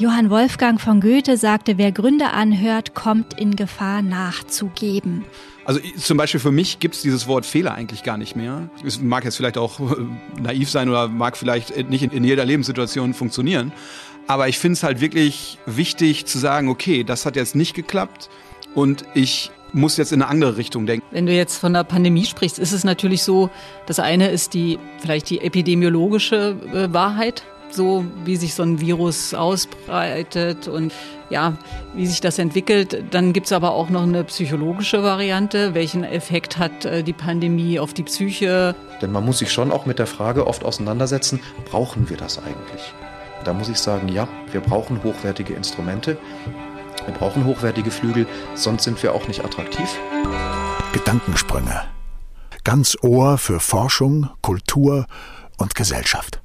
Johann Wolfgang von Goethe sagte, wer Gründe anhört, kommt in Gefahr nachzugeben. Also zum Beispiel für mich gibt es dieses Wort Fehler eigentlich gar nicht mehr. Es mag jetzt vielleicht auch naiv sein oder mag vielleicht nicht in jeder Lebenssituation funktionieren. Aber ich finde es halt wirklich wichtig zu sagen, okay, das hat jetzt nicht geklappt und ich muss jetzt in eine andere Richtung denken. Wenn du jetzt von der Pandemie sprichst, ist es natürlich so, das eine ist die vielleicht die epidemiologische äh, Wahrheit, so wie sich so ein Virus ausbreitet und ja, wie sich das entwickelt. Dann gibt es aber auch noch eine psychologische Variante. Welchen Effekt hat äh, die Pandemie auf die Psyche? Denn man muss sich schon auch mit der Frage oft auseinandersetzen, brauchen wir das eigentlich? Da muss ich sagen, ja, wir brauchen hochwertige Instrumente. Wir brauchen hochwertige Flügel, sonst sind wir auch nicht attraktiv. Gedankensprünge. Ganz Ohr für Forschung, Kultur und Gesellschaft.